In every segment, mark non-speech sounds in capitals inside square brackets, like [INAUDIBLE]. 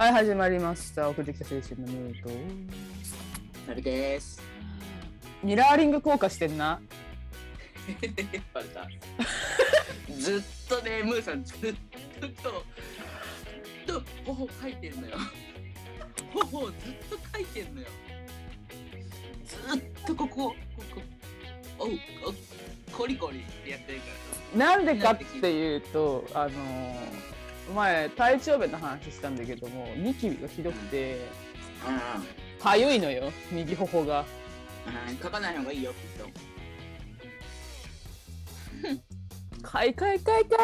はい、始まりました。送ってきた青春のムード。それです。ミラーリング効果してんな。[LAUGHS] バレた。ずっとね、ムーさん、ずっと、ずっと、頬書いてんのよ。頬をずっと書いてんのよ。ずっとここ、ここ、おう、おコリコリってやってるから。なんでかっていうと、あのー前、体調弁の話したんだけども、ニキビがひどくて、あかゆいのよ、右頬が。あ、書かない方がいいよ、きっと。かいかいかいかい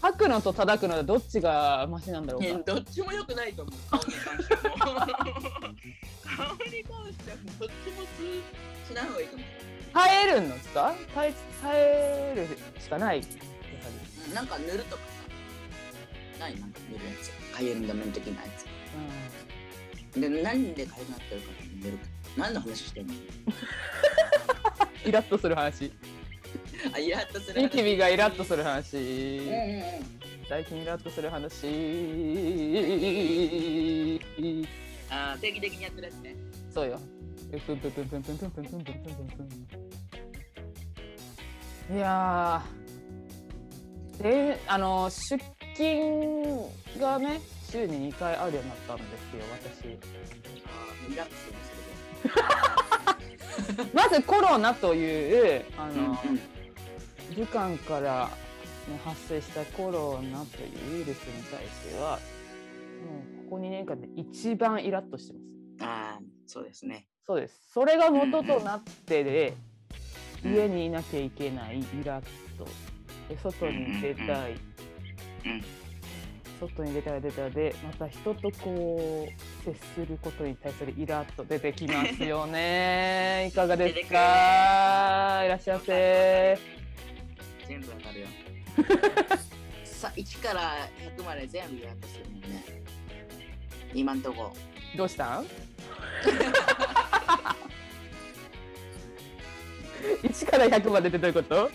吐くのと叩くのでどっちがマシなんだろうねか。どっちも良くないと思う。顔に関しても。顔に関してはどっちもししない方がいいと思う。[LAUGHS] 耐えるんですか？耐え耐えるしかない。なんか塗るとかさない？なんか塗るやつ。開運止めン的なやつ。でなんでかゆくなってるか塗るか何の話してんのイラッとする話。[LAUGHS] あイラッとするニキビがイラッとする話、うんうんうん、最近イラッとする話。あ定期的にやってるやつね。そうよ。いやで、あの出勤がね、週に2回あるようになったんですよ、あーイラッとするそれで。私。まずコロナという、あの、武漢から、ね、発生したコロナというウイルスに対しては、もうここ2年間で一番イラッとしてます。ああ、そうですね。そうです。それが元となってで、うん家にいなきゃいけないイラッと、で外に出たい、うん外に出たら出たらで、また人とこう接することに対するイラッと出てきますよね。[LAUGHS] いかがですか？いらっしゃいませ。全部わかるよ。[LAUGHS] さ、1から100まで全部イラッとするもんね。今んとこ。どうしたん [LAUGHS] ?1 から100までってどういうこと？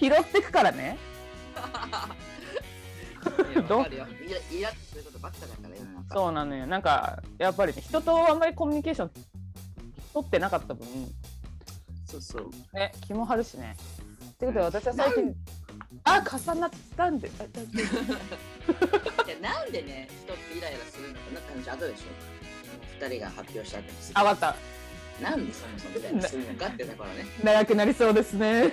拾ってくからね。どわかるよ。イライラッとすることばっかだから世の中。そうなのよ。なんか、やっぱりね、人とあんまりコミュニケーション取ってなかった分、そうそう。ね、気も張るしね。ってことで、私は最近、あ、重なったんで、[LAUGHS] いやなんでね、人ってイライラするのかなって話後でしょ？二人が発表した後にすぐあ、わかった。なんでそもそもイライラするのかってだからね。長くなりそうですね。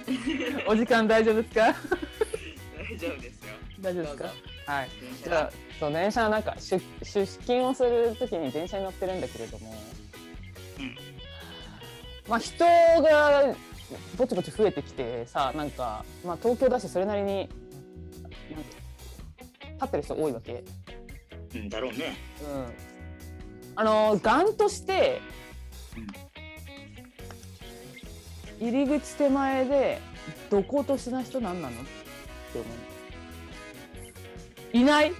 [LAUGHS] お時間大丈夫ですか？大丈夫ですよ。大丈夫ですか？はい。じゃあそう電車なんか出出勤をするときに電車に乗ってるんだけれども、うんまあ人がぼちぼち増えてきてさなんか、まあ、東京だしそれなりに立ってる人多いわけ、うんだろうね。うん、あのガンとして、入り口手前でどことしな人なんなの？って思う。いない？ね、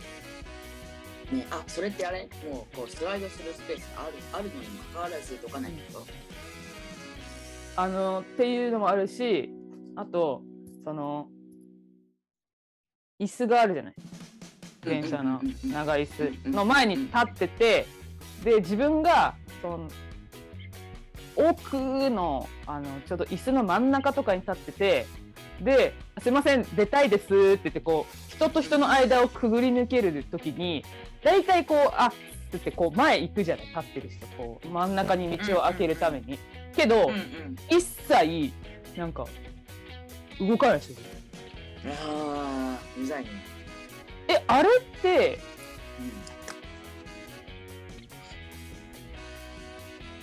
あ、それってあれ？もうこうスライドするスペースあるあるのにもかかわらずどかないってこと？あのっていうのもあるしあとその椅子があるじゃない？電車の長い椅子の前に立っててで自分がその奥のあのちょうど椅子の真ん中とかに立っててで「すいません出たいです」って言ってこう人と人の間をくぐり抜ける時に大体こう「あっ」って言ってこう前行くじゃない立ってる人こう真ん中に道を開けるために。けど、うんうん。一切なんか動かない人いるああ、うざいね。えあれって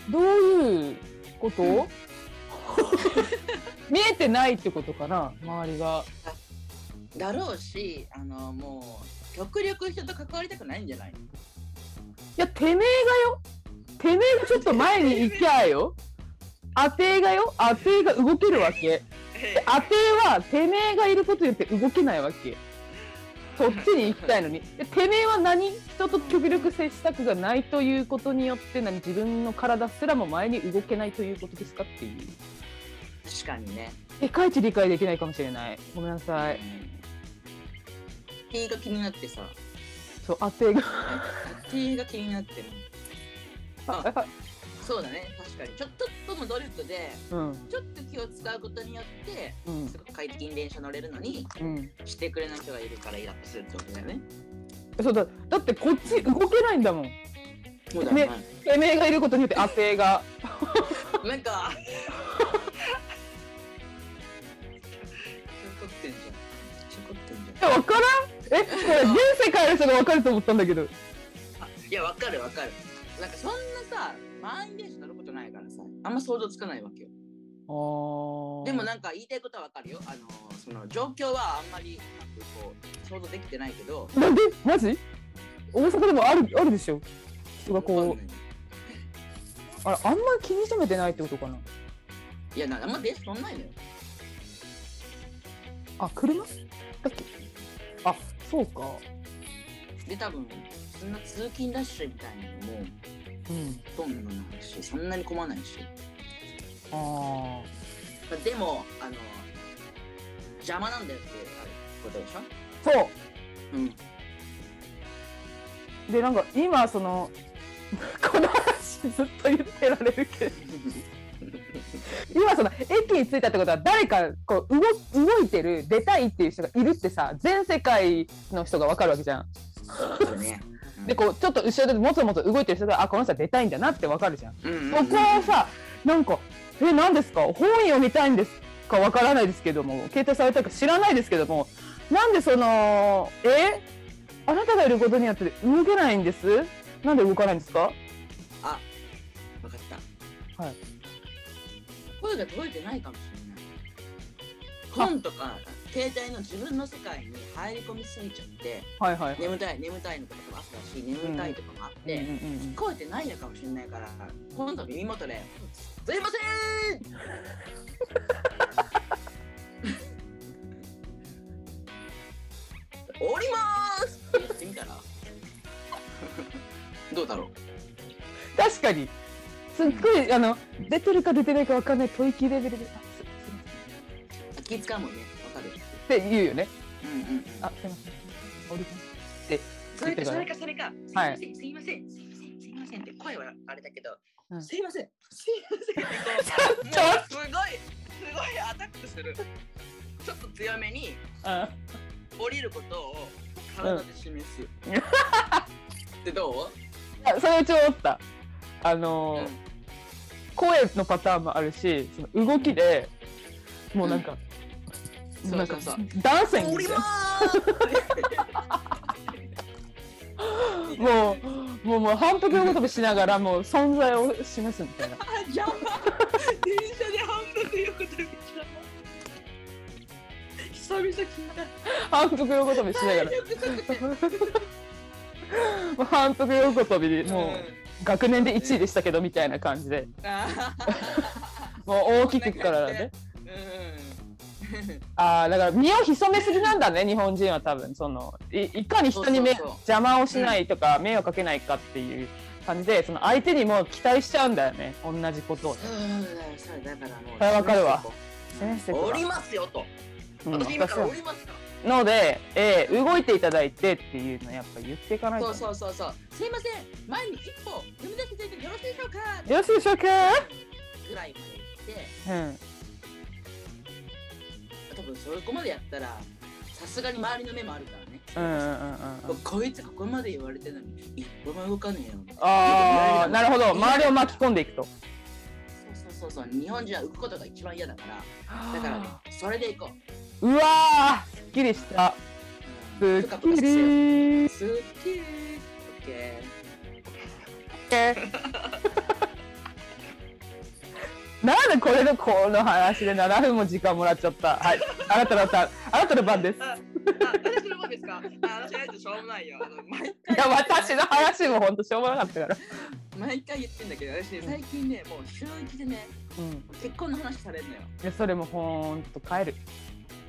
どういうこと、うん。[LAUGHS] 見えてないってことかな周りが。うん、だろうし、あのもう極力人と関わりたくないんじゃない？いやてめえがよ。てめえがちょっと前に行きゃよ。当てがよ。当てが動けるわけ。[LAUGHS] で当てはてめえがいることによって動けないわけそっちに行きたいのに。でてめえは何？人と極力接したくがないということによって何？自分の体すらも前に動けないということですかっていう。確かにね。世界一理解できないかもしれない。ごめんなさい。T が気になってさ、そう当てが。[LAUGHS] T が気になってる。ああそうだね、確かに。ちょっとの努力で、うんちょっと気を使うことによって、うんすごく快適に電車乗れるのに、うんしてくれない人がいるからイラッとするってことだよね。そうだだってこっち動けないんだもんそうだねてめえがいることによって [LAUGHS] 当てがなんか。[LAUGHS] ちょこってんじゃん。ちょこってんじゃん。えわからん？えこれ全世界の人がわかると思ったんだけどあいや、わかるわかる。なんかそんなさ、満員電車乗ることないからさ、あんま想像つかないわけよ。でもなんか言いたいことはわかるよ。あのその状況はあんまりなんかこう想像できてないけど、なんで？マジ？大阪でもあるあるでしょ？人がこう。ああんまり気に留めてないってことかな？いや、なあんま電車乗んないのよ。あ車？だっけあそうか。で、多分そんな通勤ラッシュみたいなのもうんほとんどないし、そんなに混まないし。あまあでも、あの邪魔なんだよってことでしょあそううん。でなんか今その [LAUGHS] この話ずっと言ってられるけど [LAUGHS] 今その駅に着いたってことは誰かこう動動いてる出たいっていう人がいるってさ全世界の人が分かるわけじゃん。そうね。でこうちょっと後ろでもつもつ動いてる人があこの人は出たいんだなって分かるじゃん。うんうんうん、そこをさなんか「え何ですか？本読みたいんですか？わからないですけども。携帯されたか知らないですけども。なんでそのえ？あなたがいることによって動けないんです？なんで動かないんですか？あ、わかった。はい。声が届いてないかもしれない。本とか携帯の自分の世界に入り込みすぎちゃって、はいはいはい。眠たい眠たいのとかも朝だし、眠たいとかもあって、うん聞こえてないのかもしれないから、今度耳元で、すいません！降りまーす！って言ってみたらどうだろう？確かに。すっごいあの出てるか出てないかわかんない吐息レベルで「あすすいません」気使うもんねって言うよね。うんうんうん「あすいません」降りますってそれかそれかそれか。はい。すいませんすいませんすいませんって声はあれだけど、うん。すいません。すいませんってこうすごいすごいアタックするちょっと強めにあ降りることを体で示す、でどう、あそれうち思ったあの声のパターンもあるしその動きでもうなんか、うんなんかダンスみたい降りまなーす。もうもうもう反復横跳びしながらもう存在を示すみたいな。[LAUGHS] 電車で反復横跳び久々聞いた。反復横跳びしながら。[LAUGHS] もう反復横跳びでもう学年で1位でしたけどみたいな感じで。あ [LAUGHS] もう大きくからね。ーうんああだから身を潜めすぎなんだね日本人は多分。そのいいかに人に目邪魔をしないとか、迷惑かけないかっていう感じでその相手にも期待しちゃうんだよね。同じことを。ねそうだよそうだからもう。それわかるわ。示していこう降りますよと。うん私今から私は。降りますかので、えー動いていただいてっていうのやっぱ言っていかないと。そうそうそうそう。すいません。前に一歩踏み出していてよろしいでしょうか。よろしいでしょうか？ぐらいまで行って。うん多分そこまでやったらさすがに周りの目もあるからね、うんうんうんうんうん。こいつここまで言われてるのに一歩も動かねえよ。ああなる。ほど。周りを巻き込んでいくと。そうそうそうそう。日本人は浮くことが一番嫌だから。だからねそれで行こう、うわーすっきりした。うん、すっきり。すっきり。オッケなんでこれのこの話で7分も時間もらっちゃった。はいあなたのターンあなたの番です。ーああ私の番ですか？[LAUGHS] あ私はしょうもないよ。あの毎い回や私の話もほんとしょうもなかったから。毎回言ってんだけど私ね最近ねもう週一でねうん。結婚の話されるのよ。いやそれもほんと帰る。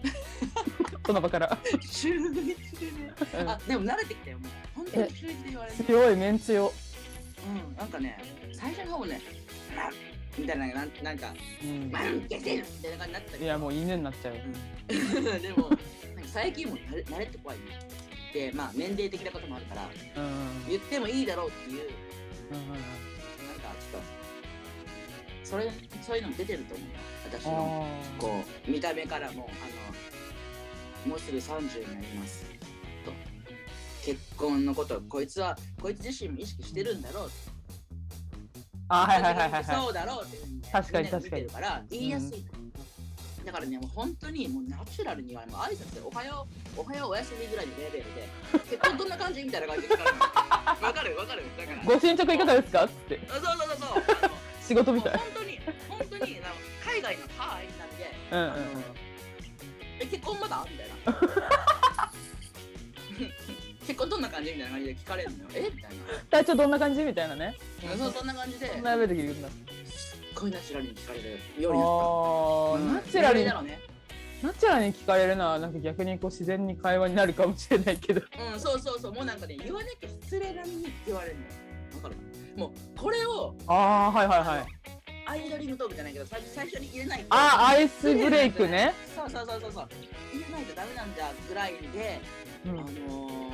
[LAUGHS] その場から。週一でね。うん。あでも慣れてきたよもう。本当に週一で言われる強いメンツよ。うんなんかね最初の方ねあみたいななんなんかうん。マンゲセルみたいな感じになったいやもう犬になっちゃう。うん。[LAUGHS] でも最近もう慣れ慣れって怖いねでまあ年齢的なこともあるからうんうん言ってもいいだろうっていううんなんかちょっとそれそういうのも出てると思う私のあこう見た目からもあのもうすぐ30になりますと。結婚のことをこいつはこいつ自身も意識してるんだろうあはいはいはいはいはい。そうだろうっていうにね確かにから言いやすいのよ、だからねもう本当にもうナチュラルにはもう挨拶でおはようおはようおやすみぐらいのレベルで結婚どんな感じみたいな感じでわかるわかる。だからご進捗いかがですか？って。そうそうそうそう。仕事みたい。本当に本当にあの海外のハーイなんで、うんうんえ結婚まだ？みたいな結婚どんな感じみたいな感じで聞かれるのよ。え？みたいな。体調どんな感じ？みたいなね。そうそんな感じで。そんなレベル。で聞くんだすっごいナチュラルに聞かれるようになったナチュラルに。だろうね。ナチュラルに聞かれるのはなんか逆にこう自然に会話になるかもしれないけど。うんそうそうそう。もうなんかね言わなきゃ失礼なのにって言われるのよ。わかるもうこれをああはいはいはい。アイドリングトークじゃないけど最初最初に入れないと。あーアイスブレイクね、そうそうそうそうそう。入れないとダメなんだぐらいで、うん。あのー、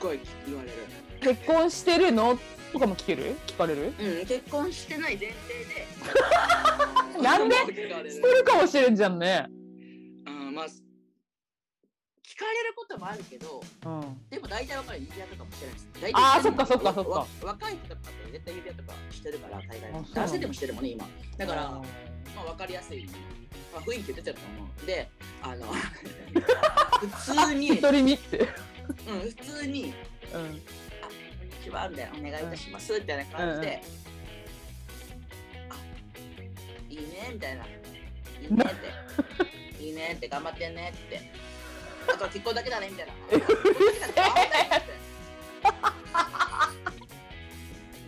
ごい言われる。結婚してるの？とかも聞ける？聞かれる？うん結婚してない前提で。[LAUGHS] なんで？聞かれる。してるかもしれんじゃんね。うんまあ聞かれることもあるけどうん。でも大体わかる指輪とかもしてないです。大体あーそっかそっかそっか。わ若い人とかって絶対指輪とかしてるから大概あそう男性でもしてるもんね今。だからあまあ分かりやすい、まあ、雰囲気出てると思う。であの [LAUGHS] 普通ーに、うん、一人身って普通にうん「あこんにちは」みたいな「お願いいたします」みたいな感じで「あいいね」みたいな「いいね」って「いいね」って。[LAUGHS] 頑張ってんねって。[LAUGHS] あとは結婚だけだね。みたいな「結婚だけだね頑張ってね」って。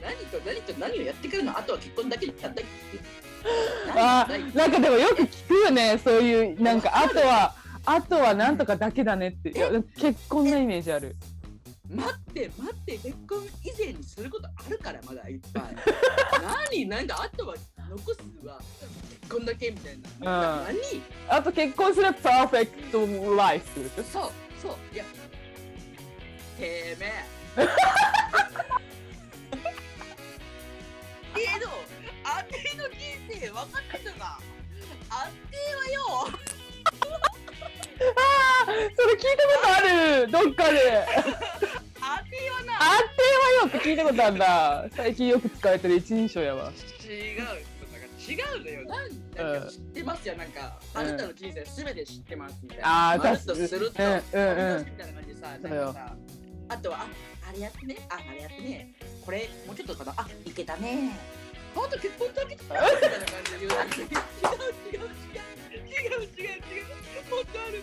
何と何と何をやってくるの？あとは結婚だけだったあなんかでもよく聞くよねそういうなんかあとはあとはなんとかだけだねっていや結婚のイメージある。待って待って結婚以前にすることあるからまだいっぱい。[LAUGHS] 何？なんかあとは残すは結婚だけみたいな、うん。何？あと結婚すればパーフェクトライフそうそう。いや。てめえ。[LAUGHS] けどあての人生分かってたか。あてはよそれ聞いたことある。どっかで。あてはなあってはよって聞いたことあるんだ最近よく使われてる一人称やわ。違う。違うのよ。なん。なんか知ってますよ。なんか、あなたの人生すべて知ってますみたいな。あーまるっとすると。うんうんうん。みたいな感じでさなんかさあとはああれやってね。ああれやってね。これもうちょっとかな。あいけたね。あと結婚だけとかみたいな感じで言う違う。違う違う違う。違う違う違う。もっとある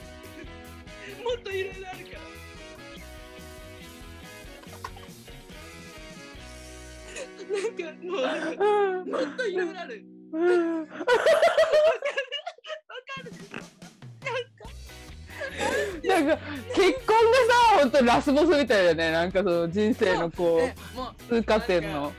もっといろいろあるから。なんかもううんもっといろいろある。うん。わかるでしょなんか結婚がさ本当ラスボスみたいだよね。なんかその人生のこねうもう通過点の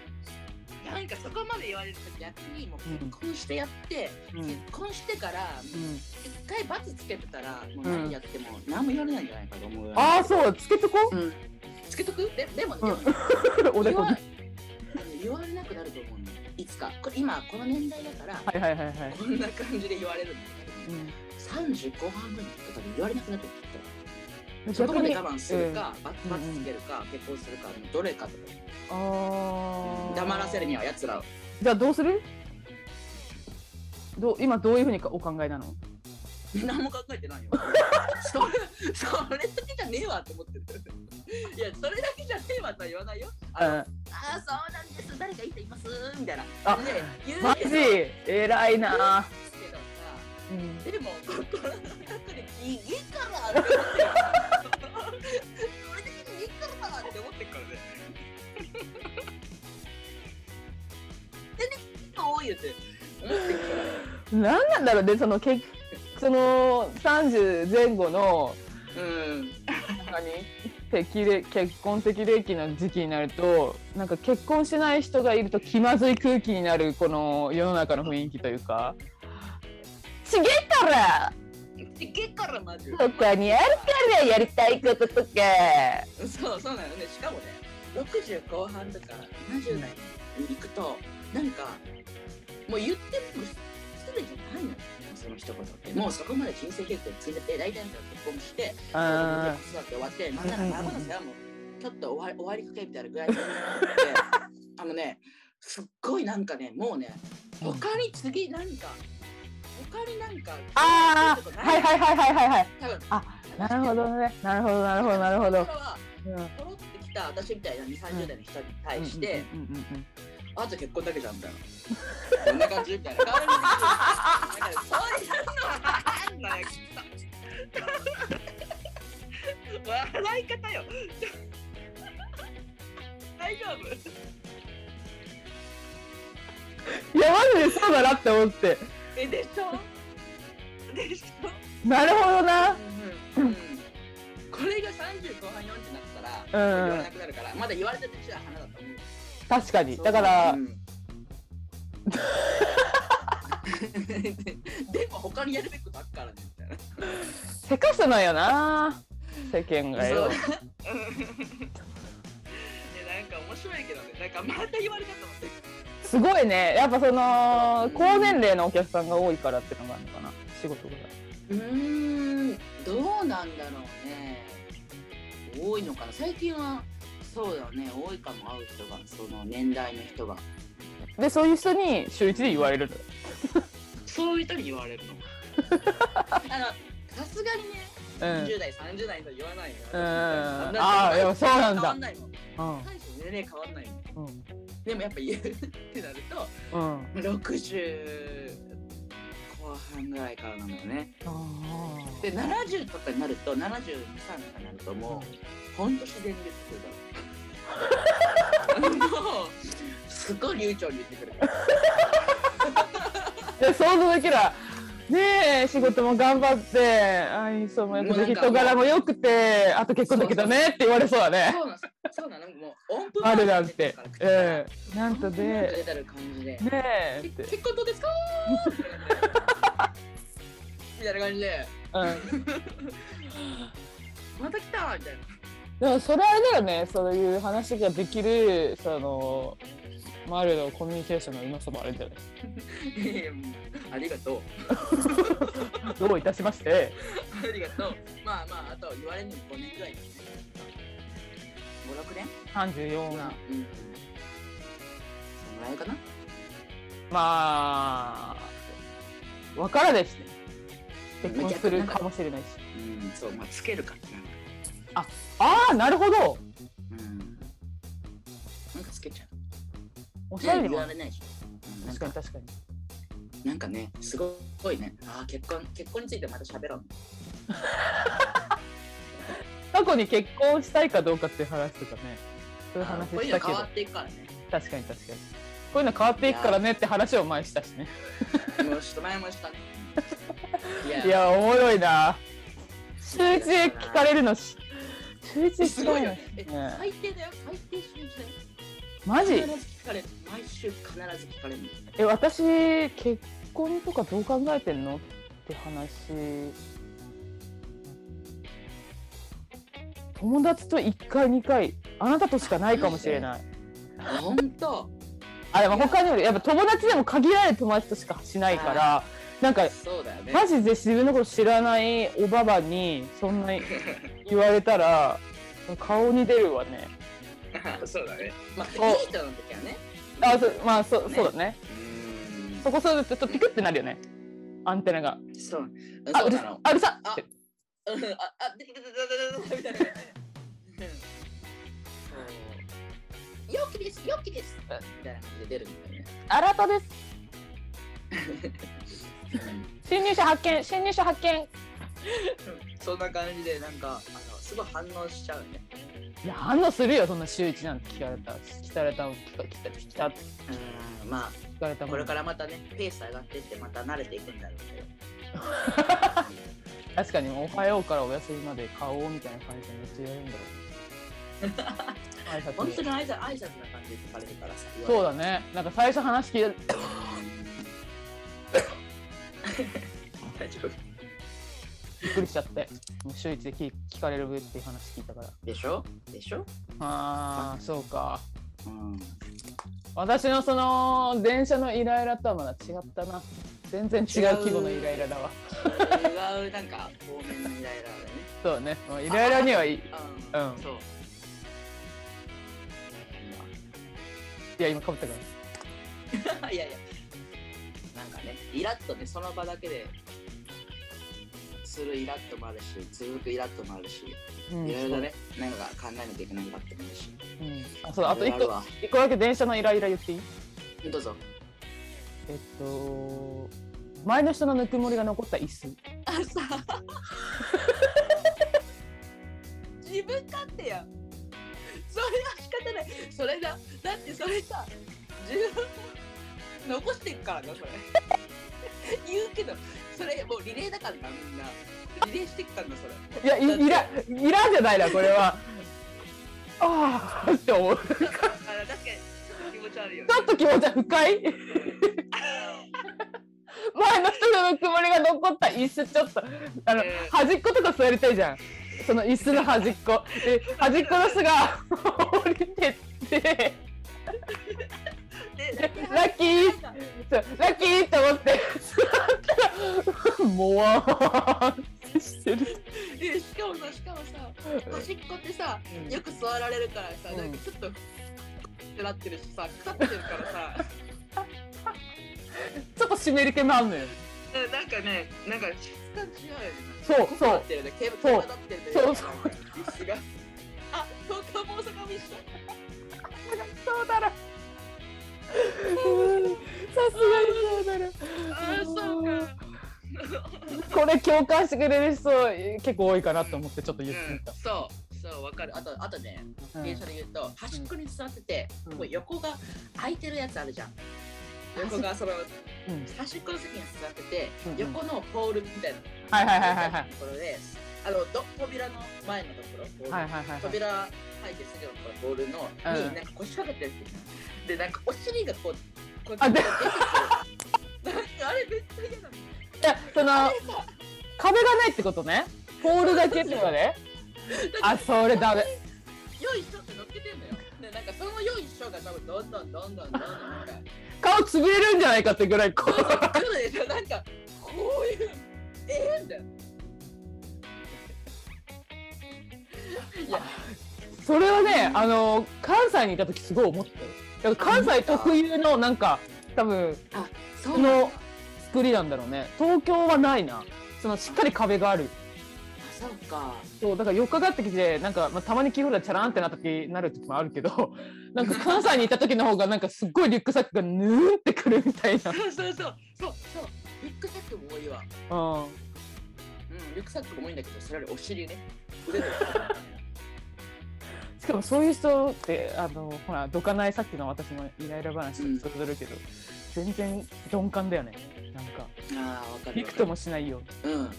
なんかそこまで言われると逆にもううん。結婚してやって、うん。結婚してからうん。一回罰つけてたらもう何やっても何も言われないんじゃないかと思うよ、ああそうつけとこう？ん、つけとく？ででもね、おでこに言わ言われなくなると思うのいつか。これ今この年代だから、はいはいはいはい。こんな感じで言われるん。だけど、うん30後半ぐらいと多分言われなくなってくるとそこまで我慢するか、罰うん罰つけるか、結婚するかどれかとか。ああ黙らせるにはやつらを。じゃあどうする？どう今どういうふうにかお考えなの？何も考えてないよ。[LAUGHS] それそれだけじゃねえわって思ってる。いやそれだけじゃねえわとは言わないよ。あの、うん。あーそうなんです。誰かいい人いますみたいな。あで言うマジ？偉いな。けどさ。うん。でも心の中で「いいから」って思ってるそれだけでいいからって思ってるからね。でねそう言って思ってるから何なんだろうねそのけその30前後のうん。何？適齢結婚適齢期の時期になるとなんか結婚しない人がいると気まずい空気になるこの世の中の雰囲気というか。ちげえから結からマジ他にあるからやりたいこととか。そうそうなのね。しかもね60後半とか70代に行くとなんかもう言っても失礼じゃないのよ。その一言って。もうそこまで人生経験積んでて大体の人。が結婚してあ子育て終わってなんなら孫の世話もちょっと終わり終わりかけみたいなぐらいになってあのねすっごいなんかねもうね他に次なんか他になんかあーはいはいはいはいはいはい。多分。あなるほどね。なるほどなるほどなるほど。それはうん。ポロってきた私みたいな2、30代の人に対して、あと結婚だけじゃんみたいな。こんな感じみたいなそういうのはなんだよ、きっと。笑い方よ。大丈夫？いやマジでそうだなって思ってえ、でしょ？[LAUGHS] でしょ、なるほどな。うんうん、これが30後半40になったら、うん。言われなくなるから、まだ言われてるうちは花だと思う。確かに。だからうん。[LAUGHS] でも他にやるべきことあっからねみたいな。せかすのよな世間がよ。なんか面白いけどね、なんかまた言われたと思って。すごいねやっぱその高年齢のお客さんが多いからってのがあるのかな仕事がうーん、どうなんだろうね。多いのかな、最近は。そうだね、多いかも会う人が、その年代の人が。でそういう人に週一で言われるの？よそういう人に言われるの？[LAUGHS] あの、さすがにね、うん20代、30代と言わないよ。うんあーいやそうなんだ変わんないもん。うん大して年齢変わんないもん。うんでもやっぱ言う [LAUGHS] ってなると、うん。60後半ぐらいからなのよね。あで70とかになると72、3とかになるともうほんと自然に言ってくる。[LAUGHS] もうすごい流暢に言ってくる。[LAUGHS] いや想像できる。わねえ仕事も頑張って愛想もよ。くて人柄も良くてあと結婚だけどねって言われそうだね。そうなの、そうなの、もう音符あるなんてええ。なんとで。出てる感じで。ねえ結婚どうですか？[LAUGHS] みたいな感じで、うん。また来たみたいな。でもそれあれだよね。そういう話ができるそのマルのコミュニケーションのうまさもあるんじゃないありがとう。[LAUGHS] どういたしまして。[LAUGHS] ありがとう。まあまあ、あと言われるに5年ぐらいだね。5、6年？34まあ、うん。そんぐらいかな？まあわからないしね結婚するかもしれないしうん、そう、まあ、つけるかってなんか。ああなるほどうん。なんかつけちゃう。おしゃれにも言われないでしん、確かに確かになんかね、すごいね。ああ、結婚、結婚についてまた喋ろう。[LAUGHS] 過去に結婚したいかどうかっていう話とかねそういう話あーこういうしたけどの変わっていくからね。確かに確かにこういうの変わっていくからねって話を前にしたしねもうちょっと前もしたね。[LAUGHS] いやおもろいな週一で聞かれるのし週一で聞かれるのすごいよね。最低だよ。最低週一だよ。マジ？必ず聞かれる。毎週必ず聞かれるの。え私結婚とかどう考えてんの？って話友達と1回2回あなたとしかないかもしれないほんと。あでも他にもやっぱ友達でも限られる友達としかしないからなんかそうだよね。マジで自分のこと知らないおばばにそんな言われたら顔に出るわね [LAUGHS] そうだね。まあ、いいお人の時はね。あそまあそねそうだね。そこそうちょっとピクってなるよねアンテナがそう。あううなの。あうるさあってうん。あ、あ、でててててててみたいなね。うん。そう。陽気です、陽気です。みたいな感じで出るん。だよね。あらたですうん。新入社発見新入社発見そん。な感じで、なん。か、あの、すごい反応しちゃうね。いや反応するよそん。な週一なん。て聞かれた聞かれた聞か聞か聞かうん、ま聞かれた、もん。これからまたね、ペース上がってって、また慣れていくん。だろうけど。確かに「おはよう」から「お休み」まで顔みたいな感じでめっちゃやるんだろ [LAUGHS] 挨拶本当に挨拶挨拶な感じで書かれるからさ。そうだね。なんか最初話聞いて [LAUGHS] 大丈夫。びっくりしちゃって。もう週一で聞聞かれるっていう話聞いたから。でしょ？でしょ？あーそうかうん。私のその電車のイライラとはまだ違ったな全然違う規模のイライラだわ違う、なんか、方面のイライラだね。そうだねイライラにはいいうん。うんそう。いや今かぶったから [LAUGHS] いやいや。なんかね、イラッとね、その場だけで。するイラッともあるし、続くイラッともあるし、うんいろいろね、なんか考えなきゃいけないイラッともあるし。うんあそうあと一個一個だけ電車のイライラ言っていい？どうぞ。えっと前の人のぬくもりが残った椅子あさ。自分勝手やん。それは仕方ない。それだ。だってそれさ、自分残していくからな、それ。言うけど、それもうリレーだからな、みんな。リレーしていくからな、それ。いやいいらいらじゃないなこれは。ああって思う。あ確かに、ちょっと気持ち悪いよね。ちょっと気持ちは深い？[LAUGHS] 前の人のぬくもりが残った椅子ちょっとあの、うん端っことか座りたいじゃん。その椅子の端っこ。で端っこの人が降りてって。ラッキー？ラッキーって思って。座ったらもわーってしてる。でしかもさ、しかもさ、端っこってさ、よく座られるからさ、うん。なんかちょっと、ってなってるしさ、かかってるからさ、[LAUGHS] ちょっと湿り気もあんのよ。うんなんかね、なんか質感違うよね。そうそう。そう。ね。そうそう。あ、東京も大阪も一緒。そうだろうんさすがにそうだろあ、そうか。[LAUGHS] これ共感してくれる人結構多いかなと思ってちょっと言ってみた、そう、そう、わかる。あと、あとね、うん。電車で言うと、端っこに座ってて、うん。こう横が空いてるやつあるじゃん。横がそのうん。端っこの席に座ってて、うんうん。横のポールみたいな。はいはいはいはいはい。ところで、あのど扉の前のところ、はいはいはいはい。扉入ってすぐのところボールの、うん。になんか腰掛けてるでなんかお尻がこうこうあで出てくる。あれめっちゃ嫌なの。いやその壁がないってことね？ポールだけってことね？あそれダメ。よいしょって乗っけてんのよ。でなんかそのよいしょが多分どんどんどんどんどんどんなんか。顔潰れるんじゃないかってぐらいこう。来るでしょなんかこういうええんだよ。いやそれはねあの関西にいた時すごい思ったよ。関西特有のなんか多分その作りなんだろうね。東京はないな。そのしっかり壁がある。あそうか。そうだから4日がってきてなんか、まあ、たまにキーホルダーチャラーンってなった時なる時もあるけど [LAUGHS] なんか関西にいた時の方がなんかすっごいリュックサックがヌーンってくるみたいな。[LAUGHS] そうそうそう。そうそう。リュックサックも多いわ。うん。うんリュックサックも多いんだけどそれよりお尻ね。腕で。[LAUGHS] しかもそういう人ってあのほらどかないさっきの私のイライラ話と通ずるけど、全然鈍感だよねなんか。ああわかるびくともしないよ。うん。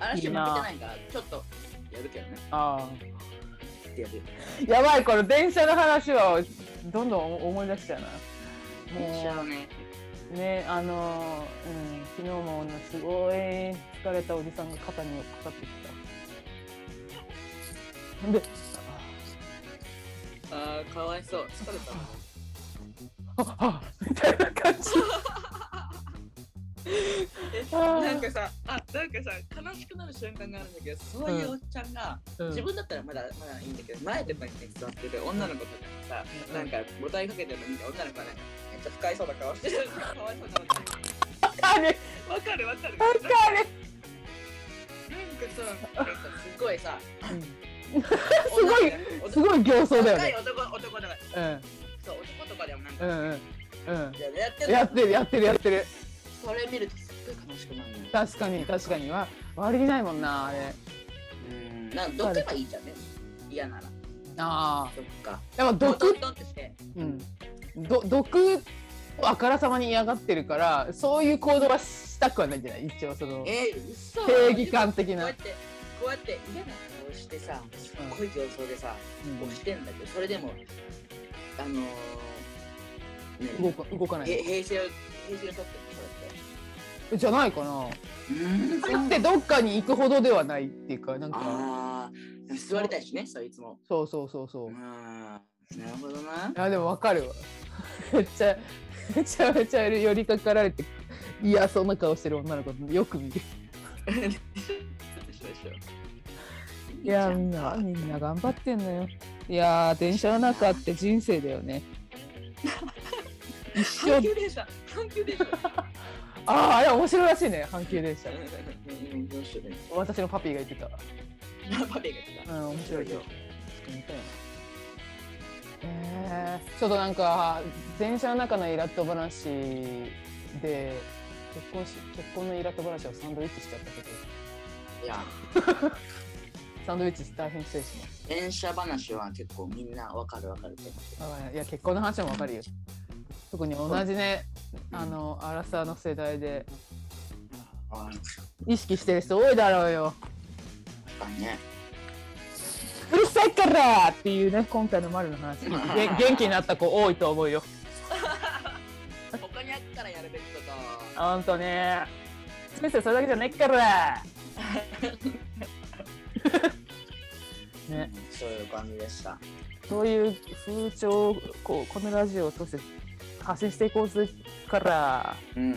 嵐負けてないからちょっとやるけどね。あってやるやばいこれ電車の話はどんどん思い出しちゃうな。も電車のね。うねあのうん。昨日もねすごい疲れたおじさんが肩にかかってきた。でああかわいそう。疲れたな。ああみたいな感じ [LAUGHS] なんかさあなんかさ悲しくなる瞬間があるんだけどそういうおっちゃんが、うん。自分だったらまだまだいいんだけど前とかにね座ってる女の子とかにさ、うん。なんかボタンかけてるの見て女の子がなんかめっちゃ不快そうな顔してるかわいそうなあれのわかるわかる。わかる。なんかさなんかすごいさすごい女すごい形相だよね。男男とかうん。そう男とかでもなんか、うんうん。うん。やってる。やってるやってるやってる。それ見るとすっごい悲しくなるのよ確かに確かに。わ悪気ないもんなあれ。うん。なんかどけばいいじゃんね。嫌なら。あそっか。あでもド毒ンドンってして。うん。ど毒をあからさまに嫌がってるからそういう行動はしたくはないんじゃない？一応そのえー、嘘。正義感的な。こうやってこうやって嫌な顔押してさすっごい形相でさ、うん。押してんだけどそれでもあのー動か動かなへい平成を平成を取ってるのそれってじゃないかな。うん。入ってどっかに行くほどではないっていうかなんか。ああ座りたいしねそういつも。そうそうそうそう。なるほどな。あでもわかるわ。[LAUGHS] めっちゃめちゃめちゃ寄りかかられて嫌そうな顔してる女の子よく見る。[LAUGHS] いやみんなみんな頑張ってんのよ。いやー電車の中って人生だよね。[LAUGHS] 一車あああれ面白いらしいね。阪急電車。私のパピーが言ってたパペが来たうん。面白いよえー、ちょっとなん。か電車の中のイラッと話で結婚し結婚のイラッと話をサンドイッチしちゃったけどいやサンドイッチ大変失礼します電車話は結構みん。なわかるわかるってあいや結婚の話もわかるよ特に同じねあのアラサーの世代で。あ意識してる人多いだろうよ。ね。うるさいからっていうね今回の丸の話。げ [LAUGHS] 元気になった子多いと思うよ。[LAUGHS] 他にあったらやるべきこと。ほんとね。先生それだけじゃないから。[LAUGHS] ね。そういう感じでした。そういう風潮をこうこのラジオを通して発信していこうぜから。うん。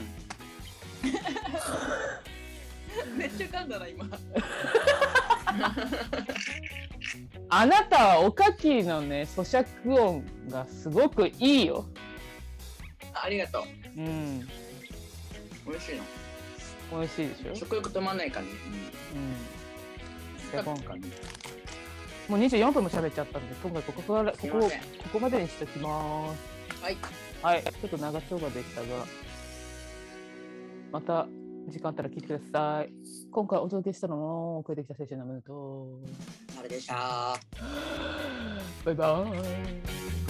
めっちゃ噛んだな今。あなたはおかきのね咀嚼音がすごくいいよ。ありがとう。うん。美味しいの。美味しいでしょ？食欲止まんない感じ。うん。で今回にもう24分も喋っちゃったんで今回ここからここここまでにしときます。はいはい。ちょっと長丁場でしたがまた時間あったら聞いてください。今回お届けしたのも遅れてきた。選手のムーとあれでした。バイバーイ